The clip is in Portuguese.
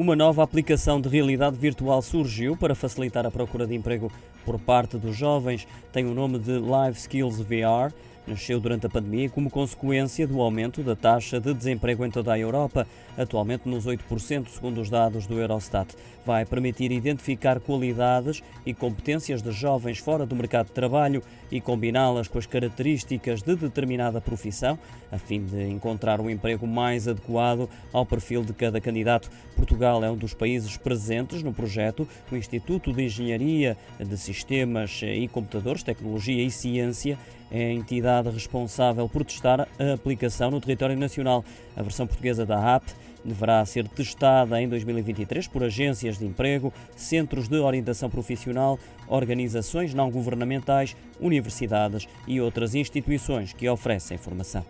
Uma nova aplicação de realidade virtual surgiu para facilitar a procura de emprego por parte dos jovens. Tem o nome de Live Skills VR nasceu durante a pandemia como consequência do aumento da taxa de desemprego em toda a Europa, atualmente nos 8%, segundo os dados do Eurostat. Vai permitir identificar qualidades e competências de jovens fora do mercado de trabalho e combiná-las com as características de determinada profissão, a fim de encontrar um emprego mais adequado ao perfil de cada candidato. Portugal é um dos países presentes no projeto. O Instituto de Engenharia de Sistemas e Computadores, Tecnologia e Ciência é a entidade responsável por testar a aplicação no território nacional. A versão portuguesa da app deverá ser testada em 2023 por agências de emprego, centros de orientação profissional, organizações não governamentais, universidades e outras instituições que oferecem formação.